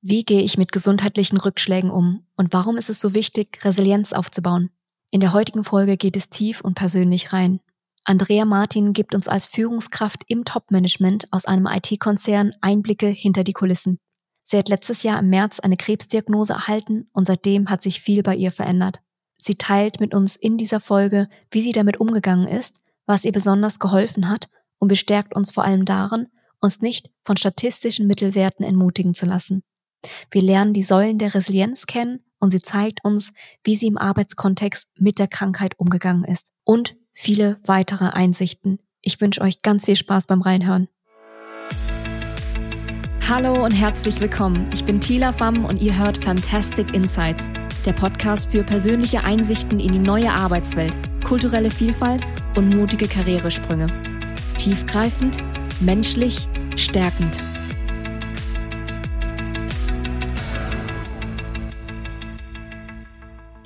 Wie gehe ich mit gesundheitlichen Rückschlägen um und warum ist es so wichtig, Resilienz aufzubauen? In der heutigen Folge geht es tief und persönlich rein. Andrea Martin gibt uns als Führungskraft im Top-Management aus einem IT-Konzern Einblicke hinter die Kulissen. Sie hat letztes Jahr im März eine Krebsdiagnose erhalten und seitdem hat sich viel bei ihr verändert. Sie teilt mit uns in dieser Folge, wie sie damit umgegangen ist, was ihr besonders geholfen hat und bestärkt uns vor allem darin, uns nicht von statistischen Mittelwerten entmutigen zu lassen. Wir lernen die Säulen der Resilienz kennen und sie zeigt uns, wie sie im Arbeitskontext mit der Krankheit umgegangen ist und viele weitere Einsichten. Ich wünsche euch ganz viel Spaß beim Reinhören. Hallo und herzlich willkommen. Ich bin Tila Pham und ihr hört Fantastic Insights, der Podcast für persönliche Einsichten in die neue Arbeitswelt, kulturelle Vielfalt und mutige Karrieresprünge. Tiefgreifend, menschlich, stärkend.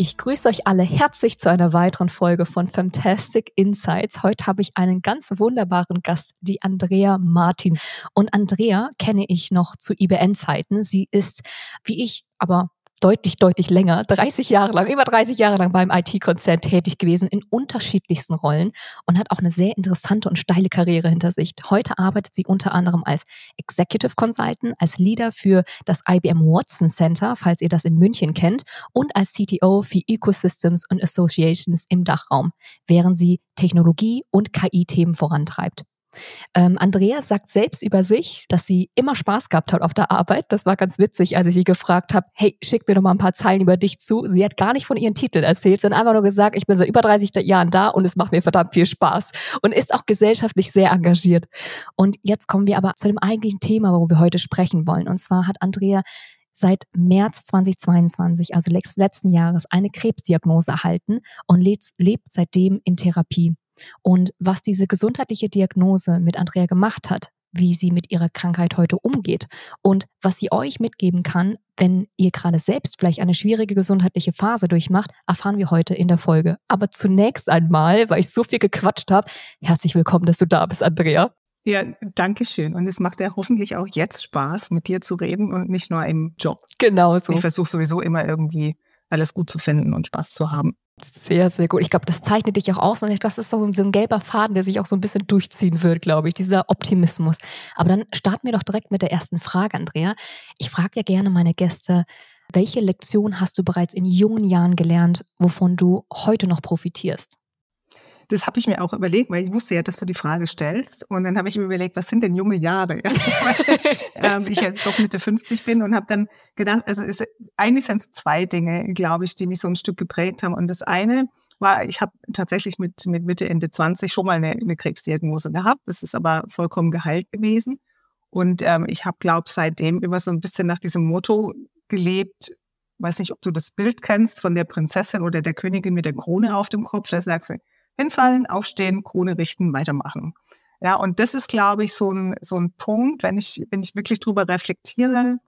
Ich grüße euch alle herzlich zu einer weiteren Folge von Fantastic Insights. Heute habe ich einen ganz wunderbaren Gast, die Andrea Martin. Und Andrea kenne ich noch zu IBN-Zeiten. Sie ist, wie ich, aber deutlich, deutlich länger, 30 Jahre lang, über 30 Jahre lang beim IT-Konzern tätig gewesen in unterschiedlichsten Rollen und hat auch eine sehr interessante und steile Karriere hinter sich. Heute arbeitet sie unter anderem als Executive Consultant, als Leader für das IBM Watson Center, falls ihr das in München kennt, und als CTO für Ecosystems und Associations im Dachraum, während sie Technologie und KI-Themen vorantreibt. Ähm, Andrea sagt selbst über sich, dass sie immer Spaß gehabt hat auf der Arbeit. Das war ganz witzig, als ich sie gefragt habe, hey, schick mir doch mal ein paar Zeilen über dich zu. Sie hat gar nicht von ihren Titeln erzählt, sondern einfach nur gesagt, ich bin seit über 30 Jahren da und es macht mir verdammt viel Spaß und ist auch gesellschaftlich sehr engagiert. Und jetzt kommen wir aber zu dem eigentlichen Thema, worüber wir heute sprechen wollen. Und zwar hat Andrea seit März 2022, also letzten Jahres, eine Krebsdiagnose erhalten und lebt seitdem in Therapie. Und was diese gesundheitliche Diagnose mit Andrea gemacht hat, wie sie mit ihrer Krankheit heute umgeht und was sie euch mitgeben kann, wenn ihr gerade selbst vielleicht eine schwierige gesundheitliche Phase durchmacht, erfahren wir heute in der Folge. Aber zunächst einmal, weil ich so viel gequatscht habe, herzlich willkommen, dass du da bist, Andrea. Ja, danke schön. Und es macht ja hoffentlich auch jetzt Spaß, mit dir zu reden und nicht nur im Job. Genau so. Ich versuche sowieso immer irgendwie alles gut zu finden und Spaß zu haben. Sehr, sehr gut. Ich glaube, das zeichnet dich auch aus und das ist ein, so ein gelber Faden, der sich auch so ein bisschen durchziehen wird, glaube ich, dieser Optimismus. Aber dann starten wir doch direkt mit der ersten Frage, Andrea. Ich frage ja gerne meine Gäste, welche Lektion hast du bereits in jungen Jahren gelernt, wovon du heute noch profitierst? Das habe ich mir auch überlegt, weil ich wusste ja, dass du die Frage stellst. Und dann habe ich mir überlegt, was sind denn junge Jahre? ähm, ich jetzt doch Mitte 50 bin und habe dann gedacht, also ist, eigentlich sind es zwei Dinge, glaube ich, die mich so ein Stück geprägt haben. Und das eine war, ich habe tatsächlich mit, mit Mitte, Ende 20 schon mal eine, eine Krebsdiagnose gehabt. Das ist aber vollkommen geheilt gewesen. Und ähm, ich habe, glaube seitdem immer so ein bisschen nach diesem Motto gelebt, weiß nicht, ob du das Bild kennst von der Prinzessin oder der Königin mit der Krone auf dem Kopf. Da sagst du, hinfallen, aufstehen, Krone richten, weitermachen. Ja, und das ist, glaube ich, so ein, so ein Punkt, wenn ich, wenn ich wirklich drüber reflektiere,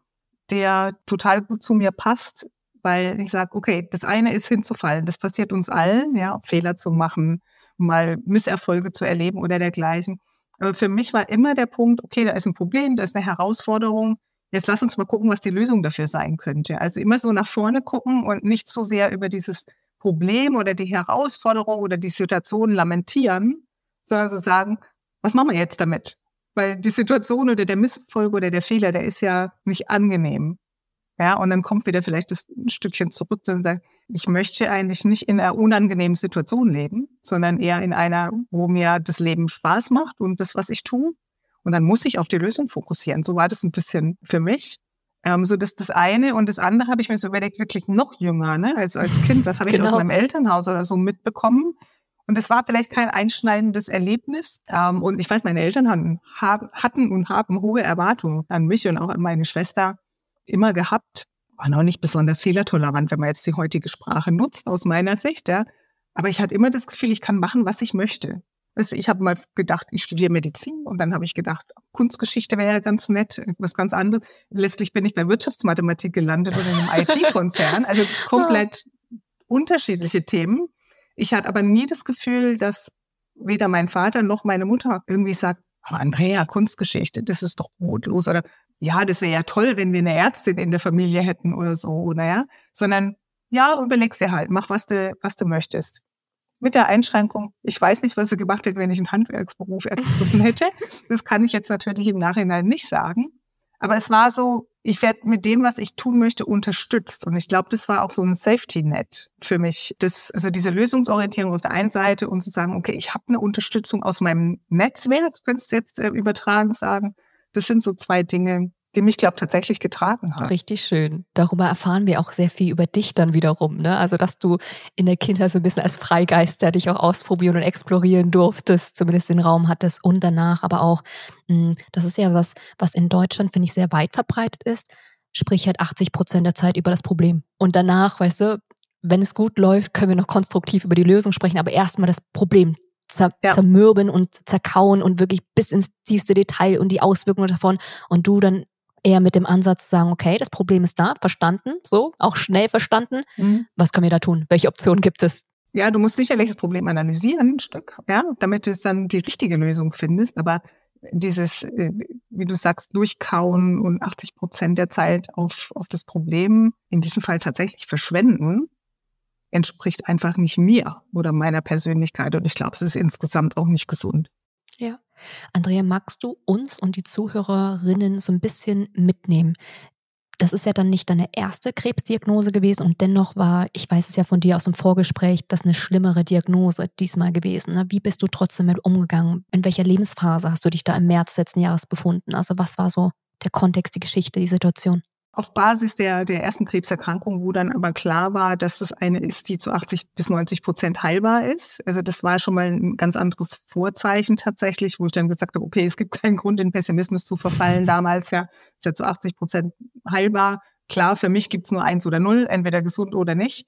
der total gut zu mir passt, weil ich sage, okay, das eine ist hinzufallen, das passiert uns allen, ja, Fehler zu machen, mal Misserfolge zu erleben oder dergleichen. Aber für mich war immer der Punkt, okay, da ist ein Problem, da ist eine Herausforderung. Jetzt lass uns mal gucken, was die Lösung dafür sein könnte. Also immer so nach vorne gucken und nicht so sehr über dieses Problem oder die Herausforderung oder die Situation lamentieren, sondern so sagen, was machen wir jetzt damit? Weil die Situation oder der Misserfolg oder der Fehler, der ist ja nicht angenehm. Ja, und dann kommt wieder vielleicht das ein Stückchen zurück und sagt, ich möchte eigentlich nicht in einer unangenehmen Situation leben, sondern eher in einer, wo mir das Leben Spaß macht und das, was ich tue. Und dann muss ich auf die Lösung fokussieren. So war das ein bisschen für mich. Ähm, so das das eine und das andere habe ich mir so überlegt, wirklich noch jünger, ne, als als Kind. Was habe ich genau. aus meinem Elternhaus oder so mitbekommen? Und es war vielleicht kein einschneidendes Erlebnis. Ähm, und ich weiß, meine Eltern hatten, hatten und haben hohe Erwartungen an mich und auch an meine Schwester immer gehabt. Waren auch nicht besonders fehlertolerant, wenn man jetzt die heutige Sprache nutzt, aus meiner Sicht. Ja. Aber ich hatte immer das Gefühl, ich kann machen, was ich möchte. Ich habe mal gedacht, ich studiere Medizin und dann habe ich gedacht, Kunstgeschichte wäre ja ganz nett, was ganz anderes. Letztlich bin ich bei Wirtschaftsmathematik gelandet oder in einem IT-Konzern, also komplett unterschiedliche Themen. Ich hatte aber nie das Gefühl, dass weder mein Vater noch meine Mutter irgendwie sagt, aber Andrea, Kunstgeschichte, das ist doch brotlos oder ja, das wäre ja toll, wenn wir eine Ärztin in der Familie hätten oder so, naja, sondern ja, überleg dir halt, mach, was du, was du möchtest. Mit der Einschränkung, ich weiß nicht, was sie gemacht hätte, wenn ich einen Handwerksberuf ergriffen hätte. Das kann ich jetzt natürlich im Nachhinein nicht sagen. Aber es war so, ich werde mit dem, was ich tun möchte, unterstützt. Und ich glaube, das war auch so ein Safety-Net für mich. Das, also diese Lösungsorientierung auf der einen Seite und zu sagen, okay, ich habe eine Unterstützung aus meinem Netzwerk, könntest du jetzt äh, übertragen sagen. Das sind so zwei Dinge, die mich, glaube tatsächlich getragen hat. Richtig schön. Darüber erfahren wir auch sehr viel über dich dann wiederum. Ne? Also, dass du in der Kindheit so ein bisschen als Freigeister dich auch ausprobieren und explorieren durftest, zumindest den Raum hattest und danach aber auch, mh, hm, das ist ja was, was in Deutschland, finde ich, sehr weit verbreitet ist. Sprich halt 80 Prozent der Zeit über das Problem. Und danach, weißt du, wenn es gut läuft, können wir noch konstruktiv über die Lösung sprechen, aber erstmal das Problem zer ja. zermürben und zerkauen und wirklich bis ins tiefste Detail und die Auswirkungen davon und du dann eher mit dem Ansatz sagen, okay, das Problem ist da, verstanden, so, auch schnell verstanden. Mhm. Was können wir da tun? Welche Optionen gibt es? Ja, du musst sicherlich das Problem analysieren, ein Stück, ja, damit du dann die richtige Lösung findest. Aber dieses, äh, wie du sagst, durchkauen und 80 Prozent der Zeit auf, auf das Problem, in diesem Fall tatsächlich verschwenden, entspricht einfach nicht mir oder meiner Persönlichkeit. Und ich glaube, es ist insgesamt auch nicht gesund. Ja. Andrea, magst du uns und die Zuhörerinnen so ein bisschen mitnehmen? Das ist ja dann nicht deine erste Krebsdiagnose gewesen und dennoch war, ich weiß es ja von dir aus dem Vorgespräch, das eine schlimmere Diagnose diesmal gewesen. Ne? Wie bist du trotzdem mit umgegangen? In welcher Lebensphase hast du dich da im März letzten Jahres befunden? Also was war so der Kontext, die Geschichte, die Situation? Auf Basis der, der ersten Krebserkrankung, wo dann aber klar war, dass das eine ist, die zu 80 bis 90 Prozent heilbar ist. Also das war schon mal ein ganz anderes Vorzeichen tatsächlich, wo ich dann gesagt habe, okay, es gibt keinen Grund, in Pessimismus zu verfallen. Damals ja, ist ja zu 80 Prozent heilbar. Klar, für mich gibt's nur eins oder null, entweder gesund oder nicht.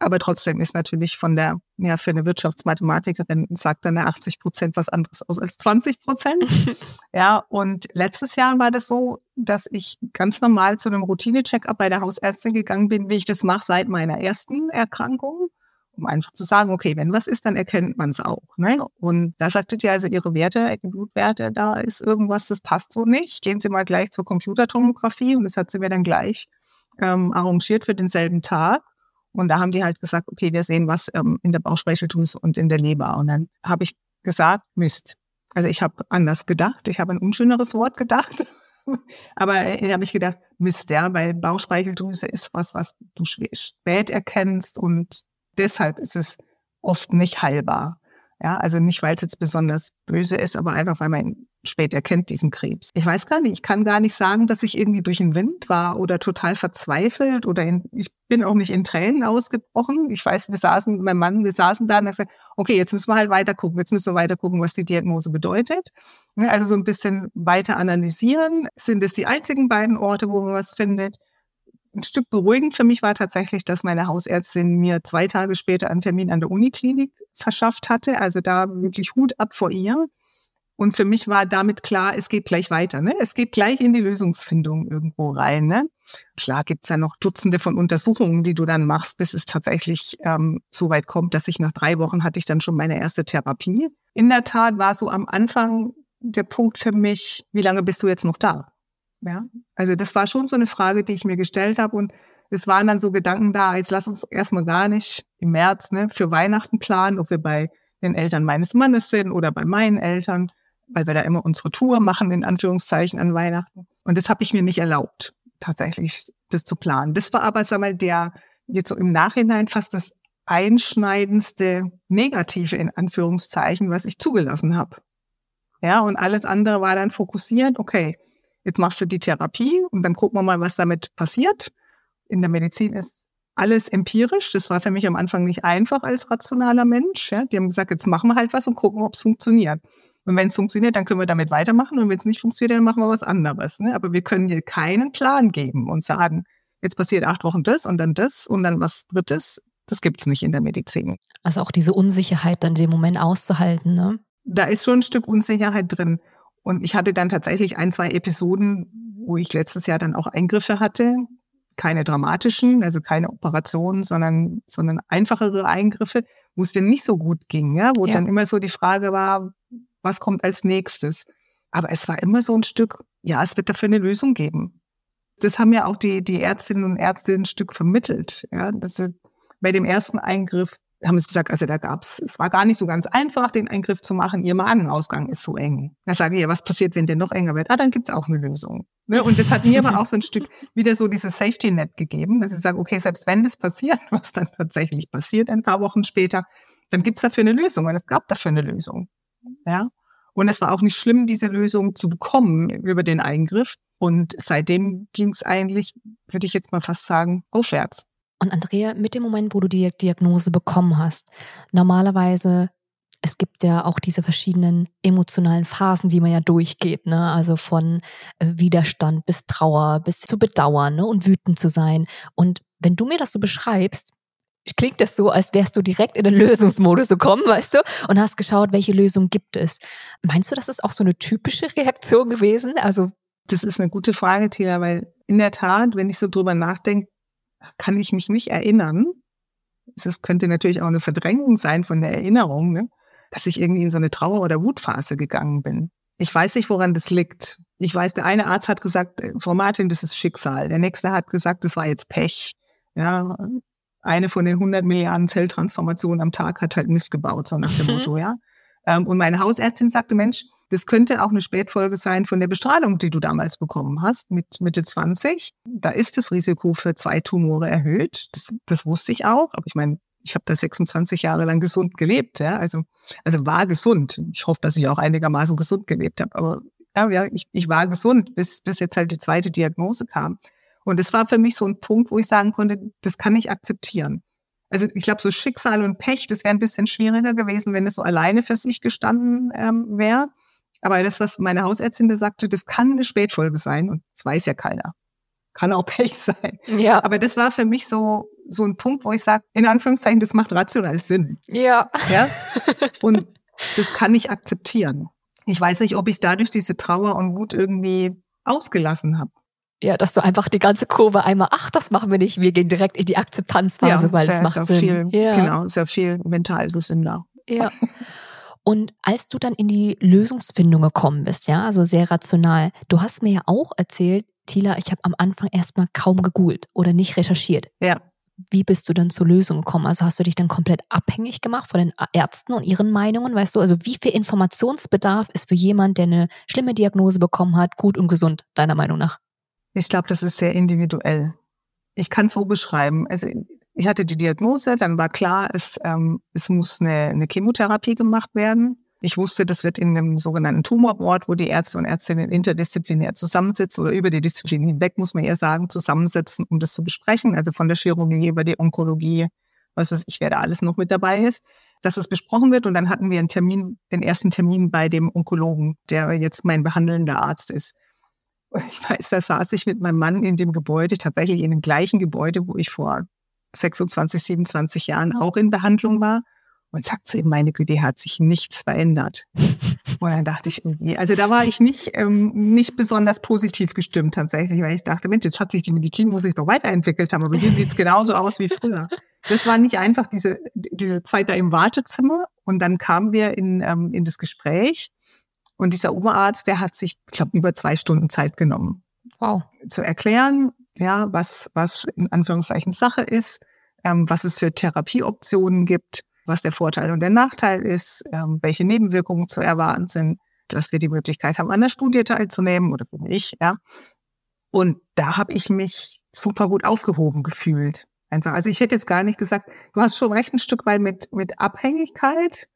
Aber trotzdem ist natürlich von der, ja, für eine Wirtschaftsmathematikerin sagt dann 80 Prozent was anderes aus als 20 Prozent. ja, und letztes Jahr war das so, dass ich ganz normal zu einem Routine-Check-up bei der Hausärztin gegangen bin, wie ich das mache seit meiner ersten Erkrankung um einfach zu sagen, okay, wenn was ist, dann erkennt man es auch. Ne? Und da sagte die also, ihre Werte, Blutwerte, da ist irgendwas, das passt so nicht. Gehen Sie mal gleich zur Computertomographie und das hat sie mir dann gleich ähm, arrangiert für denselben Tag. Und da haben die halt gesagt, okay, wir sehen was ähm, in der Bauchspeicheldrüse und in der Leber. Und dann habe ich gesagt, Mist. Also ich habe anders gedacht. Ich habe ein unschöneres Wort gedacht. Aber äh, habe ich gedacht, Mist, ja, weil Bauchspeicheldrüse ist was, was du spät erkennst und deshalb ist es oft nicht heilbar. Ja, also nicht, weil es jetzt besonders böse ist, aber einfach, weil man spät erkennt diesen Krebs. Ich weiß gar nicht, ich kann gar nicht sagen, dass ich irgendwie durch den Wind war oder total verzweifelt oder in, ich bin auch nicht in Tränen ausgebrochen. Ich weiß, wir saßen, mein Mann, wir saßen da und gesagt, okay, jetzt müssen wir halt weiter gucken, jetzt müssen wir weiter gucken, was die Diagnose bedeutet. Also so ein bisschen weiter analysieren. Sind es die einzigen beiden Orte, wo man was findet? Ein Stück beruhigend für mich war tatsächlich, dass meine Hausärztin mir zwei Tage später einen Termin an der Uniklinik verschafft hatte. Also da wirklich Hut ab vor ihr. Und für mich war damit klar, es geht gleich weiter. Ne? Es geht gleich in die Lösungsfindung irgendwo rein. Ne? Klar gibt's ja noch Dutzende von Untersuchungen, die du dann machst, bis es tatsächlich ähm, so weit kommt, dass ich nach drei Wochen hatte ich dann schon meine erste Therapie. In der Tat war so am Anfang der Punkt für mich, wie lange bist du jetzt noch da? Ja, also das war schon so eine Frage, die ich mir gestellt habe und es waren dann so Gedanken da, jetzt lass uns erstmal gar nicht im März ne, für Weihnachten planen, ob wir bei den Eltern meines Mannes sind oder bei meinen Eltern, weil wir da immer unsere Tour machen, in Anführungszeichen, an Weihnachten. Und das habe ich mir nicht erlaubt, tatsächlich das zu planen. Das war aber, sag mal, der jetzt so im Nachhinein fast das einschneidendste Negative in Anführungszeichen, was ich zugelassen habe. Ja, und alles andere war dann fokussiert, okay, jetzt machst du die Therapie und dann gucken wir mal, was damit passiert. In der Medizin ist alles empirisch. Das war für mich am Anfang nicht einfach als rationaler Mensch. Ja. Die haben gesagt, jetzt machen wir halt was und gucken, ob es funktioniert. Und wenn es funktioniert, dann können wir damit weitermachen. Und wenn es nicht funktioniert, dann machen wir was anderes. Ne? Aber wir können hier keinen Plan geben und sagen, jetzt passiert acht Wochen das und dann das und dann was Drittes. Das gibt's nicht in der Medizin. Also auch diese Unsicherheit dann den Moment auszuhalten, ne? Da ist schon ein Stück Unsicherheit drin. Und ich hatte dann tatsächlich ein, zwei Episoden, wo ich letztes Jahr dann auch Eingriffe hatte. Keine dramatischen, also keine Operationen, sondern, sondern einfachere Eingriffe, wo es dir nicht so gut ging, ja, wo ja. dann immer so die Frage war, was kommt als nächstes? Aber es war immer so ein Stück, ja, es wird dafür eine Lösung geben. Das haben ja auch die, die Ärztinnen und Ärzte ein Stück vermittelt. Ja, dass sie bei dem ersten Eingriff haben sie gesagt, also da gab's, es war gar nicht so ganz einfach, den Eingriff zu machen. Ihr Magenausgang ist so eng. Da sage ich ja, was passiert, wenn der noch enger wird? Ah, dann gibt's auch eine Lösung. Ne? Und das hat mir aber auch so ein Stück wieder so dieses Safety Net gegeben, dass ich sage, okay, selbst wenn das passiert, was dann tatsächlich passiert ein paar Wochen später, dann gibt's dafür eine Lösung. Und es gab dafür eine Lösung. Ja. Und es war auch nicht schlimm, diese Lösung zu bekommen über den Eingriff. Und seitdem ging's eigentlich, würde ich jetzt mal fast sagen, aufwärts. Und Andrea, mit dem Moment, wo du die Diagnose bekommen hast, normalerweise, es gibt ja auch diese verschiedenen emotionalen Phasen, die man ja durchgeht, ne? Also von äh, Widerstand bis Trauer, bis zu bedauern ne? und wütend zu sein. Und wenn du mir das so beschreibst, klingt das so, als wärst du direkt in den Lösungsmodus gekommen, weißt du, und hast geschaut, welche Lösung gibt es. Meinst du, das ist auch so eine typische Reaktion gewesen? Also das ist eine gute Frage, Tina, weil in der Tat, wenn ich so drüber nachdenke, kann ich mich nicht erinnern. Es könnte natürlich auch eine Verdrängung sein von der Erinnerung, ne? dass ich irgendwie in so eine Trauer- oder Wutphase gegangen bin. Ich weiß nicht, woran das liegt. Ich weiß, der eine Arzt hat gesagt, äh, Frau Martin, das ist Schicksal. Der nächste hat gesagt, das war jetzt Pech. Ja, eine von den 100 Milliarden Zelltransformationen am Tag hat halt Mist gebaut, so nach dem Motto, ja. Ähm, und meine Hausärztin sagte, Mensch, das könnte auch eine Spätfolge sein von der Bestrahlung, die du damals bekommen hast, mit Mitte 20. Da ist das Risiko für zwei Tumore erhöht. Das, das wusste ich auch. Aber ich meine, ich habe da 26 Jahre lang gesund gelebt. Ja? Also, also war gesund. Ich hoffe, dass ich auch einigermaßen gesund gelebt habe. Aber ja, ich, ich war gesund, bis, bis jetzt halt die zweite Diagnose kam. Und es war für mich so ein Punkt, wo ich sagen konnte, das kann ich akzeptieren. Also ich glaube, so Schicksal und Pech, das wäre ein bisschen schwieriger gewesen, wenn es so alleine für sich gestanden ähm, wäre. Aber das, was meine Hausärztin da sagte, das kann eine Spätfolge sein und das weiß ja keiner. Kann auch Pech sein. Ja. Aber das war für mich so, so ein Punkt, wo ich sage, in Anführungszeichen, das macht rational Sinn. Ja. ja? Und das kann ich akzeptieren. Ich weiß nicht, ob ich dadurch diese Trauer und Wut irgendwie ausgelassen habe. Ja, dass du einfach die ganze Kurve einmal, ach, das machen wir nicht, wir gehen direkt in die Akzeptanzphase, ja, weil es macht Sinn. Viel, ja. Genau, sehr viel mental Sinn da. Ja. Und als du dann in die Lösungsfindung gekommen bist, ja, also sehr rational, du hast mir ja auch erzählt, Tila, ich habe am Anfang erstmal kaum gegoogelt oder nicht recherchiert. Ja. Wie bist du dann zur Lösung gekommen? Also hast du dich dann komplett abhängig gemacht von den Ärzten und ihren Meinungen? Weißt du, also wie viel Informationsbedarf ist für jemand, der eine schlimme Diagnose bekommen hat, gut und gesund, deiner Meinung nach? Ich glaube, das ist sehr individuell. Ich kann es so beschreiben. Also ich hatte die Diagnose, dann war klar, es, ähm, es muss eine, eine Chemotherapie gemacht werden. Ich wusste, das wird in einem sogenannten Tumorboard, wo die Ärzte und Ärztinnen interdisziplinär zusammensitzen oder über die Disziplin hinweg, muss man eher sagen, zusammensetzen, um das zu besprechen. Also von der Chirurgie über die Onkologie, was weiß ich, wer da alles noch mit dabei ist, dass es besprochen wird. Und dann hatten wir einen Termin, den ersten Termin bei dem Onkologen, der jetzt mein behandelnder Arzt ist. Ich weiß, da saß ich mit meinem Mann in dem Gebäude, tatsächlich in dem gleichen Gebäude, wo ich vor 26, 27 Jahren auch in Behandlung war und sagt ihm, meine Güte, hat sich nichts verändert. Und dann dachte ich irgendwie, also da war ich nicht, ähm, nicht besonders positiv gestimmt tatsächlich, weil ich dachte, Mensch, jetzt hat sich die Medizin, muss sich doch weiterentwickelt haben, aber hier sieht es genauso aus wie früher. Das war nicht einfach diese, diese Zeit da im Wartezimmer und dann kamen wir in, ähm, in das Gespräch und dieser Oberarzt, der hat sich, ich glaube, über zwei Stunden Zeit genommen. Wow. Zu erklären, ja, was, was in Anführungszeichen Sache ist, ähm, was es für Therapieoptionen gibt, was der Vorteil und der Nachteil ist, ähm, welche Nebenwirkungen zu erwarten sind, dass wir die Möglichkeit haben, an der Studie teilzunehmen oder für mich, ja. Und da habe ich mich super gut aufgehoben gefühlt. Einfach. Also ich hätte jetzt gar nicht gesagt, du hast schon recht ein Stück weit mit, mit Abhängigkeit.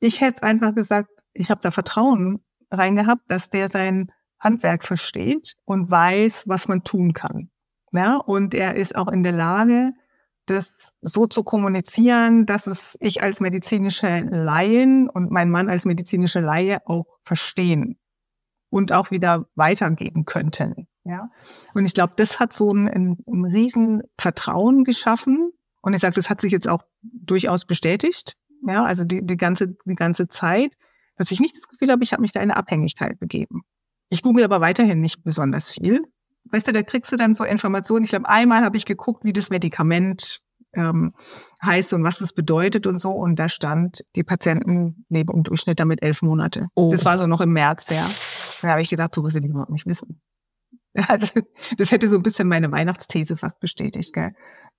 Ich hätte einfach gesagt, ich habe da Vertrauen reingehabt, dass der sein Handwerk versteht und weiß, was man tun kann. Ja, und er ist auch in der Lage, das so zu kommunizieren, dass es ich als medizinische Laien und mein Mann als medizinische Laie auch verstehen und auch wieder weitergeben könnten. Ja, und ich glaube, das hat so ein, ein, ein riesen geschaffen. Und ich sage, das hat sich jetzt auch durchaus bestätigt. Ja, also die, die ganze die ganze Zeit, dass ich nicht das Gefühl habe, ich habe mich da in eine Abhängigkeit begeben. Ich google aber weiterhin nicht besonders viel weißt du, da kriegst du dann so Informationen. Ich glaube, einmal habe ich geguckt, wie das Medikament ähm, heißt und was das bedeutet und so. Und da stand, die Patienten leben im Durchschnitt damit elf Monate. Oh. Das war so noch im März, ja. Da habe ich gedacht, so was will ich überhaupt nicht wissen. Also das hätte so ein bisschen meine Weihnachtsthese fast bestätigt, gell?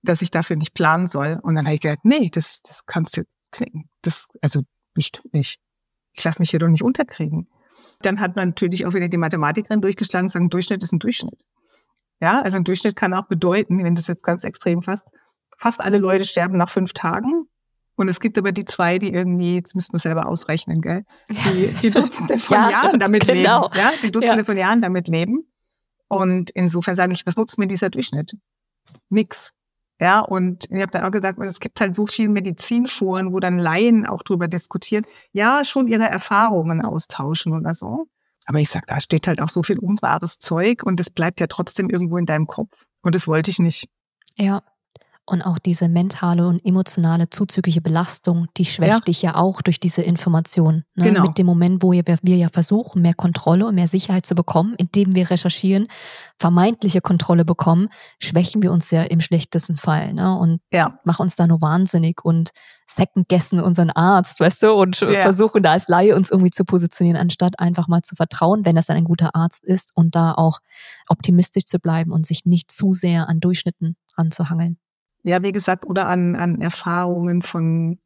dass ich dafür nicht planen soll. Und dann habe ich gedacht, nee, das, das kannst du jetzt knicken. Das, also bestimmt nicht. Ich lasse mich hier doch nicht unterkriegen. Dann hat man natürlich auch wieder die Mathematikerin durchgeschlagen und sagen, Durchschnitt ist ein Durchschnitt. Ja, also ein Durchschnitt kann auch bedeuten, wenn das jetzt ganz extrem fasst, fast alle Leute sterben nach fünf Tagen. Und es gibt aber die zwei, die irgendwie, jetzt müssen wir selber ausrechnen, gell? Die, die Dutzende von ja, Jahren damit genau. leben. Ja, die Dutzende ja. von Jahren damit leben. Und insofern sage ich, was nutzt mir dieser Durchschnitt? Nix. Ja, und ich habe dann auch gesagt, es gibt halt so viele Medizinforen, wo dann Laien auch drüber diskutieren, ja, schon ihre Erfahrungen austauschen oder so. Aber ich sag, da steht halt auch so viel unwahres Zeug und es bleibt ja trotzdem irgendwo in deinem Kopf. Und das wollte ich nicht. Ja, und auch diese mentale und emotionale zuzügliche Belastung, die schwächt ja. dich ja auch durch diese Information. Ne? Genau. Mit dem Moment, wo wir, wir ja versuchen, mehr Kontrolle und mehr Sicherheit zu bekommen, indem wir recherchieren, vermeintliche Kontrolle bekommen, schwächen wir uns ja im schlechtesten Fall. Ne? Und ja. machen uns da nur wahnsinnig und second-guessen unseren Arzt, weißt du, und ja. versuchen da als Laie uns irgendwie zu positionieren, anstatt einfach mal zu vertrauen, wenn das dann ein guter Arzt ist und da auch optimistisch zu bleiben und sich nicht zu sehr an Durchschnitten ranzuhangeln. Ja, wie gesagt, oder an, an Erfahrungen von,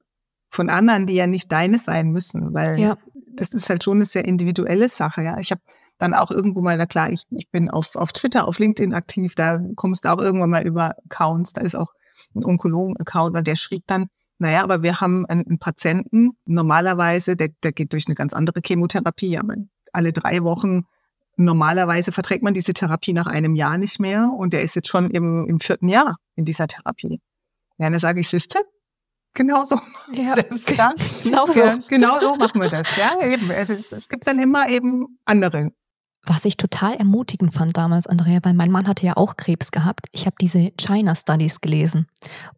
von anderen, die ja nicht deine sein müssen, weil ja. das ist halt schon eine sehr individuelle Sache. Ja, ich habe dann auch irgendwo mal, na klar, ich, ich bin auf, auf Twitter, auf LinkedIn aktiv, da kommst du auch irgendwann mal über Accounts, da ist auch ein Onkologen-Account und der schrieb dann, naja, aber wir haben einen, einen Patienten, normalerweise, der, der geht durch eine ganz andere Chemotherapie, aber alle drei Wochen Normalerweise verträgt man diese Therapie nach einem Jahr nicht mehr und der ist jetzt schon im, im vierten Jahr in dieser Therapie. Ja, dann sage ich, Sister, genau so. Ja, das, ja. genau so. Ja, genau so machen wir das. Ja, eben. Also es, es gibt dann immer eben andere was ich total ermutigend fand damals, Andrea, weil mein Mann hatte ja auch Krebs gehabt. Ich habe diese China Studies gelesen.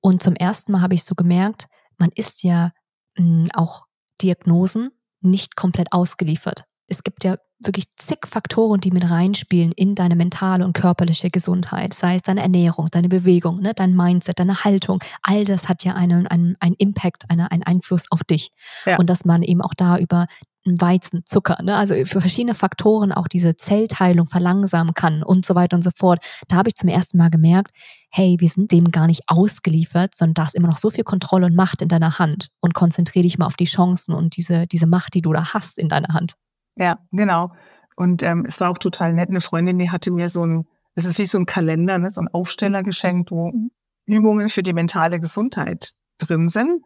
Und zum ersten Mal habe ich so gemerkt, man ist ja mh, hm, auch Diagnosen nicht komplett ausgeliefert. Es gibt ja wirklich zig Faktoren, die mit reinspielen in deine mentale und körperliche Gesundheit. Sei es deine Ernährung, deine Bewegung, ne, dein Mindset, deine Haltung. All das hat ja einen, einen, einen Impact, eine, einen Einfluss auf dich. Ja. Und dass man eben auch da über Weizen, Zucker, ne? also für verschiedene Faktoren auch diese Zellteilung verlangsamen kann und so weiter und so fort. Da habe ich zum ersten Mal gemerkt, hey, wir sind dem gar nicht ausgeliefert, sondern da ist immer noch so viel Kontrolle und Macht in deiner Hand und konzentriere dich mal auf die Chancen und diese, diese Macht, die du da hast in deiner Hand. Ja, genau. Und ähm, es war auch total nett. Eine Freundin, die hatte mir so ein, es ist wie so ein Kalender, ne, so ein Aufsteller geschenkt, wo Übungen für die mentale Gesundheit drin sind.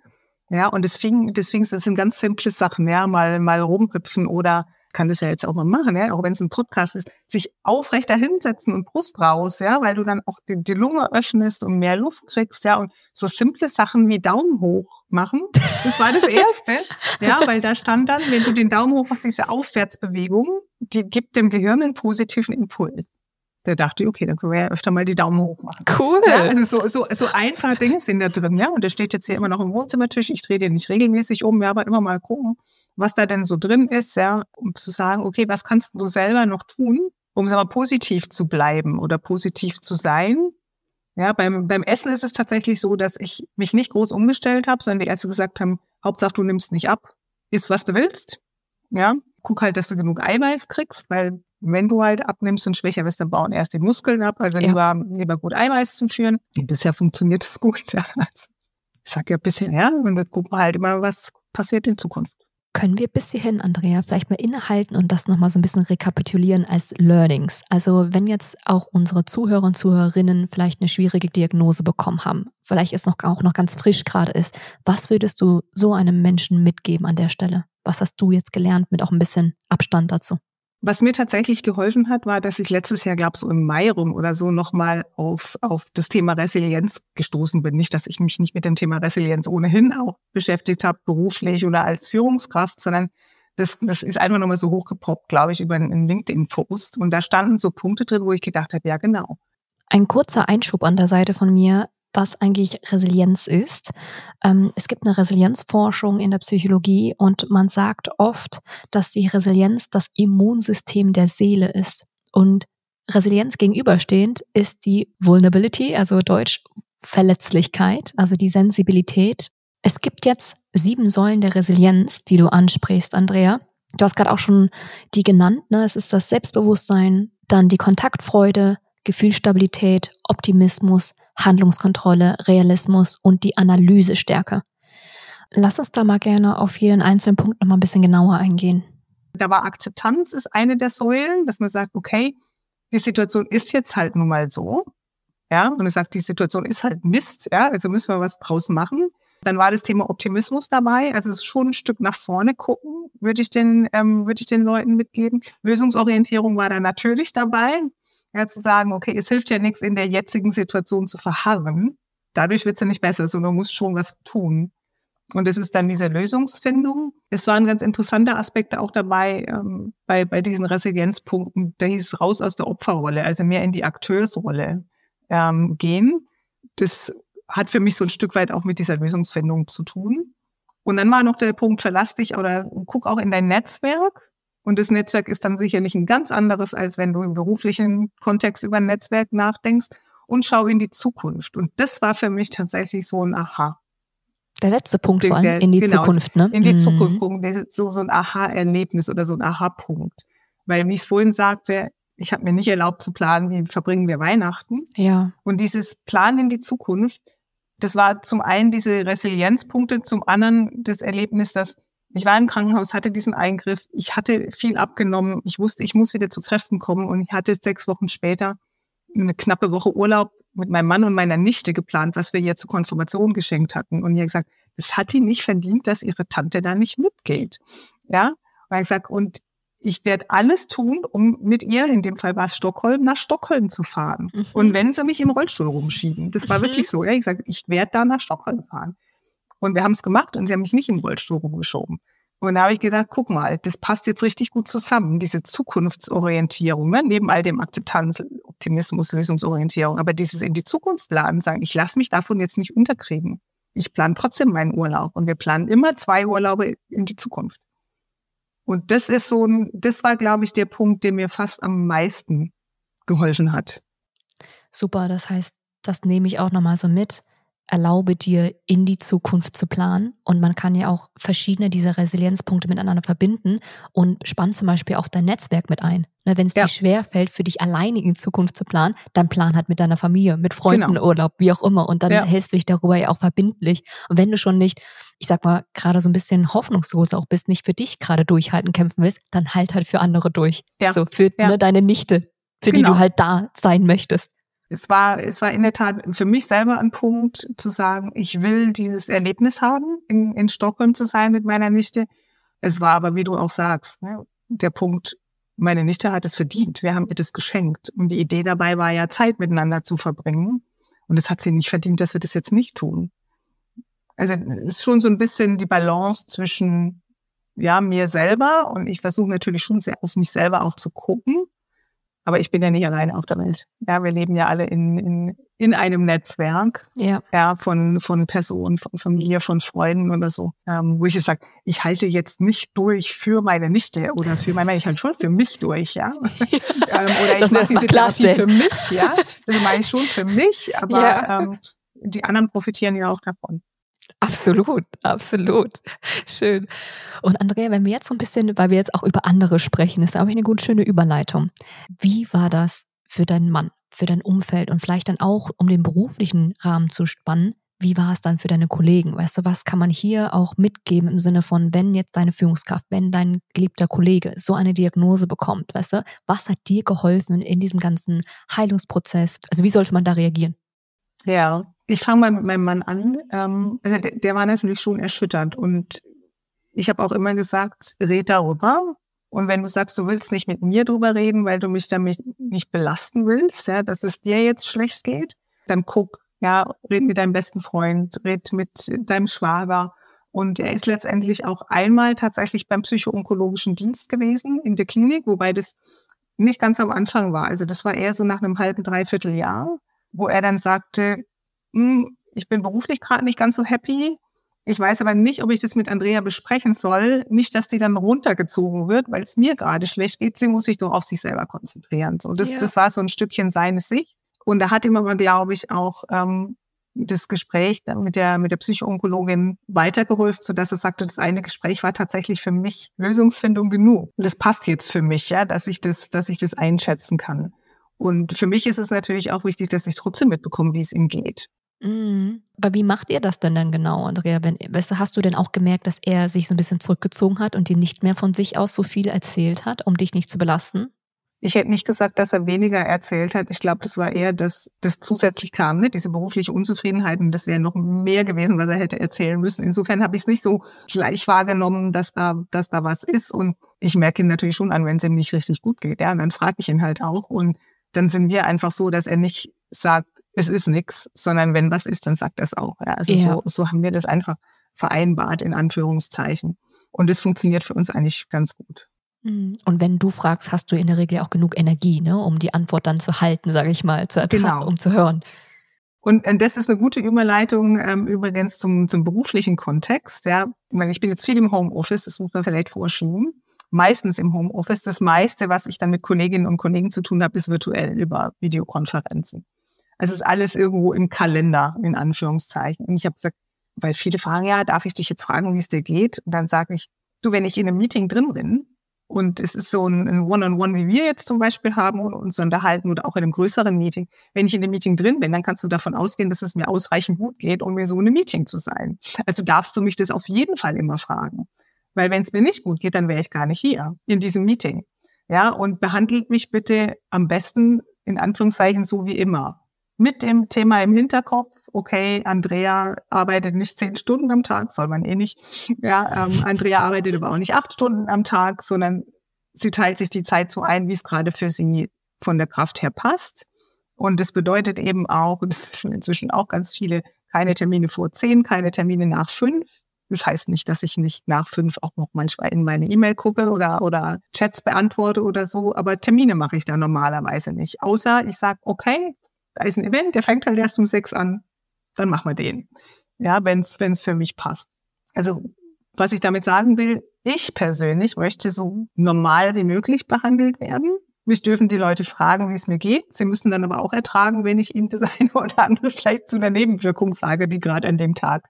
Ja, und deswegen, deswegen sind es ganz simple Sachen, ja, mal, mal rumhüpfen oder kann das ja jetzt auch mal machen, ja, auch wenn es ein Podcast ist, sich aufrechter hinsetzen und Brust raus, ja, weil du dann auch die, die Lunge öffnest und mehr Luft kriegst, ja, und so simple Sachen wie Daumen hoch machen, das war das Erste, ja, weil da stand dann, wenn du den Daumen hoch machst, diese Aufwärtsbewegung, die gibt dem Gehirn einen positiven Impuls. Der dachte, okay, dann können wir ja öfter mal die Daumen hoch machen. Cool. Ja, also so, so, so einfache Dinge sind da drin, ja. Und der steht jetzt hier immer noch im Wohnzimmertisch. Ich drehe den nicht regelmäßig um, ja, aber immer mal gucken, was da denn so drin ist, ja, um zu sagen, okay, was kannst du selber noch tun, um sag mal, positiv zu bleiben oder positiv zu sein. Ja, beim, beim Essen ist es tatsächlich so, dass ich mich nicht groß umgestellt habe, sondern die Ärzte gesagt haben, Hauptsache du nimmst nicht ab, isst, was du willst. Ja, guck halt, dass du genug Eiweiß kriegst, weil wenn du halt abnimmst und schwächer bist, dann bauen erst die Muskeln ab. Also ja. lieber, lieber gut Eiweiß zu führen. Bisher funktioniert es gut. Ich sag ja bisher, ja, und jetzt gucken wir halt immer, was passiert in Zukunft. Können wir bis hierhin, Andrea, vielleicht mal innehalten und das nochmal so ein bisschen rekapitulieren als Learnings? Also wenn jetzt auch unsere Zuhörer und Zuhörerinnen vielleicht eine schwierige Diagnose bekommen haben, vielleicht ist noch auch noch ganz frisch gerade ist, was würdest du so einem Menschen mitgeben an der Stelle? Was hast du jetzt gelernt mit auch ein bisschen Abstand dazu? Was mir tatsächlich geholfen hat, war, dass ich letztes Jahr, glaube so im Mai rum oder so, nochmal auf, auf das Thema Resilienz gestoßen bin. Nicht, dass ich mich nicht mit dem Thema Resilienz ohnehin auch beschäftigt habe, beruflich oder als Führungskraft, sondern das, das ist einfach nochmal so hochgepoppt, glaube ich, über einen LinkedIn-Post. Und da standen so Punkte drin, wo ich gedacht habe, ja, genau. Ein kurzer Einschub an der Seite von mir was eigentlich Resilienz ist. Ähm, es gibt eine Resilienzforschung in der Psychologie und man sagt oft, dass die Resilienz das Immunsystem der Seele ist. Und Resilienz gegenüberstehend ist die Vulnerability, also Deutsch Verletzlichkeit, also die Sensibilität. Es gibt jetzt sieben Säulen der Resilienz, die du ansprichst, Andrea. Du hast gerade auch schon die genannt, ne? Es ist das Selbstbewusstsein, dann die Kontaktfreude, Gefühlsstabilität, Optimismus, Handlungskontrolle, Realismus und die Analysestärke. Lass uns da mal gerne auf jeden einzelnen Punkt noch mal ein bisschen genauer eingehen. Da war Akzeptanz ist eine der Säulen, dass man sagt, okay, die Situation ist jetzt halt nun mal so. Ja, und es sagt, die Situation ist halt Mist, ja, also müssen wir was draus machen. Dann war das Thema Optimismus dabei, also schon ein Stück nach vorne gucken, würde ich den, ähm, würde ich den Leuten mitgeben. Lösungsorientierung war da natürlich dabei, ja, zu sagen, okay, es hilft ja nichts, in der jetzigen Situation zu verharren. Dadurch wird es ja nicht besser, sondern man muss schon was tun. Und es ist dann diese Lösungsfindung. Es waren ganz interessante Aspekte auch dabei ähm, bei, bei diesen Resilienzpunkten. Da hieß es raus aus der Opferrolle, also mehr in die Akteursrolle ähm, gehen. Das hat für mich so ein Stück weit auch mit dieser Lösungsfindung zu tun. Und dann war noch der Punkt, verlass dich oder guck auch in dein Netzwerk. Und das Netzwerk ist dann sicherlich ein ganz anderes, als wenn du im beruflichen Kontext über ein Netzwerk nachdenkst und schau in die Zukunft. Und das war für mich tatsächlich so ein Aha. Der letzte Punkt vor allem in die genau, Zukunft, ne? In die mhm. Zukunft gucken, so, so ein Aha-Erlebnis oder so ein Aha-Punkt. Weil, wie ich es vorhin sagte, ich habe mir nicht erlaubt zu planen, wie verbringen wir Weihnachten. Ja. Und dieses Plan in die Zukunft, das war zum einen diese Resilienzpunkte, zum anderen das Erlebnis, dass ich war im Krankenhaus, hatte diesen Eingriff, ich hatte viel abgenommen, ich wusste, ich muss wieder zu Kräften kommen und ich hatte sechs Wochen später eine knappe Woche Urlaub mit meinem Mann und meiner Nichte geplant, was wir ihr zur Konfirmation geschenkt hatten. Und ihr gesagt, das hat die nicht verdient, dass ihre Tante da nicht mitgeht. Ja, und er gesagt, und ich werde alles tun, um mit ihr, in dem Fall war es Stockholm, nach Stockholm zu fahren. Mhm. Und wenn sie mich im Rollstuhl rumschieben, das war mhm. wirklich so, ja, ich sage, ich werde da nach Stockholm fahren. Und wir haben es gemacht und sie haben mich nicht im Rollstuhl rumgeschoben. Und da habe ich gedacht, guck mal, das passt jetzt richtig gut zusammen, diese Zukunftsorientierung, ne? neben all dem Akzeptanz, Optimismus, Lösungsorientierung, aber dieses in die Zukunft planen, sagen, ich lasse mich davon jetzt nicht unterkriegen. Ich plane trotzdem meinen Urlaub und wir planen immer zwei Urlaube in die Zukunft. Und das ist so ein, das war, glaube ich, der Punkt, der mir fast am meisten geholfen hat. Super, das heißt, das nehme ich auch nochmal so mit erlaube dir, in die Zukunft zu planen. Und man kann ja auch verschiedene dieser Resilienzpunkte miteinander verbinden und spann zum Beispiel auch dein Netzwerk mit ein. Ne, Wenn es ja. dir schwer fällt, für dich alleine in die Zukunft zu planen, dann plan halt mit deiner Familie, mit Freunden genau. Urlaub, wie auch immer. Und dann ja. hältst du dich darüber ja auch verbindlich. Und wenn du schon nicht, ich sag mal, gerade so ein bisschen hoffnungslos auch bist, nicht für dich gerade durchhalten, kämpfen willst, dann halt halt für andere durch. Ja. So für ne, deine Nichte, für genau. die du halt da sein möchtest es war, es war in der Tat für mich selber ein Punkt zu sagen, ich will dieses Erlebnis haben, in, in Stockholm zu sein mit meiner Nichte. Es war aber, wie du auch sagst, ne, der Punkt, meine Nichte hat es verdient. Wir haben ihr das geschenkt. Und die Idee dabei war ja, Zeit miteinander zu verbringen. Und es hat sie nicht verdient, dass wir das jetzt nicht tun. Also es ist schon so ein bisschen die Balance zwischen ja mir selber und ich versuche natürlich schon sehr auf mich selber auch zu gucken aber ich bin ja nicht alleine auf der Welt. Ja, wir leben ja alle in, in, in einem Netzwerk ja. Ja, von, von Personen, von Familie, von Freunden oder so. Ähm, wo ich jetzt sage, ich halte jetzt nicht durch für meine Nichte oder für meine, ich halte schon für mich durch, ja. ähm, oder ich mache diese Therapie für mich, ja. Das mache ich schon für mich, aber ja. ähm, die anderen profitieren ja auch davon. Absolut, absolut. Schön. Und Andrea, wenn wir jetzt so ein bisschen, weil wir jetzt auch über andere sprechen, ist glaube ich eine gut schöne Überleitung. Wie war das für deinen Mann, für dein Umfeld und vielleicht dann auch, um den beruflichen Rahmen zu spannen? Wie war es dann für deine Kollegen? Weißt du, was kann man hier auch mitgeben im Sinne von, wenn jetzt deine Führungskraft, wenn dein geliebter Kollege so eine Diagnose bekommt, weißt du, was hat dir geholfen in diesem ganzen Heilungsprozess? Also wie sollte man da reagieren? Ja, ich fange mal mit meinem Mann an. Ähm, also der, der war natürlich schon erschüttert und ich habe auch immer gesagt, red darüber. Und wenn du sagst, du willst nicht mit mir drüber reden, weil du mich damit nicht belasten willst, ja, dass es dir jetzt schlecht geht, dann guck, ja, red mit deinem besten Freund, red mit deinem Schwager. Und er ist letztendlich auch einmal tatsächlich beim psychoonkologischen Dienst gewesen in der Klinik, wobei das nicht ganz am Anfang war. Also das war eher so nach einem halben, dreiviertel Jahr, wo er dann sagte, ich bin beruflich gerade nicht ganz so happy. Ich weiß aber nicht, ob ich das mit Andrea besprechen soll. Nicht, dass die dann runtergezogen wird, weil es mir gerade schlecht geht. Sie muss sich doch auf sich selber konzentrieren. So, das, ja. das war so ein Stückchen seine Sicht. Und da hat ihm aber, glaube ich, auch ähm, das Gespräch mit der, mit der Psychoonkologin weitergeholfen, sodass er sagte, das eine Gespräch war tatsächlich für mich Lösungsfindung genug. Das passt jetzt für mich, ja, dass ich das, dass ich das einschätzen kann. Und für mich ist es natürlich auch wichtig, dass ich trotzdem mitbekomme, wie es ihm geht. Mhm. Aber wie macht ihr das denn dann genau, Andrea? Wenn, weißt du, hast du denn auch gemerkt, dass er sich so ein bisschen zurückgezogen hat und dir nicht mehr von sich aus so viel erzählt hat, um dich nicht zu belasten? Ich hätte nicht gesagt, dass er weniger erzählt hat. Ich glaube, das war eher, dass das zusätzlich kam, ne? diese berufliche Unzufriedenheit. Und das wäre noch mehr gewesen, was er hätte erzählen müssen. Insofern habe ich es nicht so gleich wahrgenommen, dass da, dass da was ist. Und ich merke ihn natürlich schon an, wenn es ihm nicht richtig gut geht. Ja, und dann frage ich ihn halt auch. Und dann sind wir einfach so, dass er nicht sagt, es ist nichts, sondern wenn was ist, dann sagt es auch. Ja, also ja. so, so haben wir das einfach vereinbart, in Anführungszeichen. Und es funktioniert für uns eigentlich ganz gut. Mhm. Und wenn du fragst, hast du in der Regel auch genug Energie, ne, um die Antwort dann zu halten, sage ich mal, zu genau. um zu hören. Und äh, das ist eine gute Überleitung ähm, übrigens zum, zum beruflichen Kontext. Ja, ich, meine, ich bin jetzt viel im Homeoffice, das muss man vielleicht vorschieben. Meistens im Homeoffice. Das meiste, was ich dann mit Kolleginnen und Kollegen zu tun habe, ist virtuell über Videokonferenzen. Es ist alles irgendwo im Kalender, in Anführungszeichen. Und ich habe gesagt, weil viele fragen, ja, darf ich dich jetzt fragen, wie es dir geht? Und dann sage ich, du, wenn ich in einem Meeting drin bin und es ist so ein One-on-One, -on -One, wie wir jetzt zum Beispiel haben und uns unterhalten oder auch in einem größeren Meeting. Wenn ich in dem Meeting drin bin, dann kannst du davon ausgehen, dass es mir ausreichend gut geht, um mir so in einem Meeting zu sein. Also darfst du mich das auf jeden Fall immer fragen. Weil wenn es mir nicht gut geht, dann wäre ich gar nicht hier in diesem Meeting. Ja, und behandelt mich bitte am besten in Anführungszeichen so wie immer mit dem Thema im Hinterkopf, okay, Andrea arbeitet nicht zehn Stunden am Tag, soll man eh nicht. Ja, ähm, Andrea arbeitet aber auch nicht acht Stunden am Tag, sondern sie teilt sich die Zeit so ein, wie es gerade für sie von der Kraft her passt. Und das bedeutet eben auch, und das wissen inzwischen auch ganz viele, keine Termine vor zehn, keine Termine nach fünf. Das heißt nicht, dass ich nicht nach fünf auch noch manchmal in meine E-Mail gucke oder, oder Chats beantworte oder so, aber Termine mache ich da normalerweise nicht. Außer ich sage, okay, da ist ein Event, der fängt halt erst um sechs an, dann machen wir den. Ja, wenn es für mich passt. Also was ich damit sagen will, ich persönlich möchte so normal wie möglich behandelt werden. Mich dürfen die Leute fragen, wie es mir geht. Sie müssen dann aber auch ertragen, wenn ich ihnen das eine oder andere vielleicht zu einer Nebenwirkung sage, die gerade an dem Tag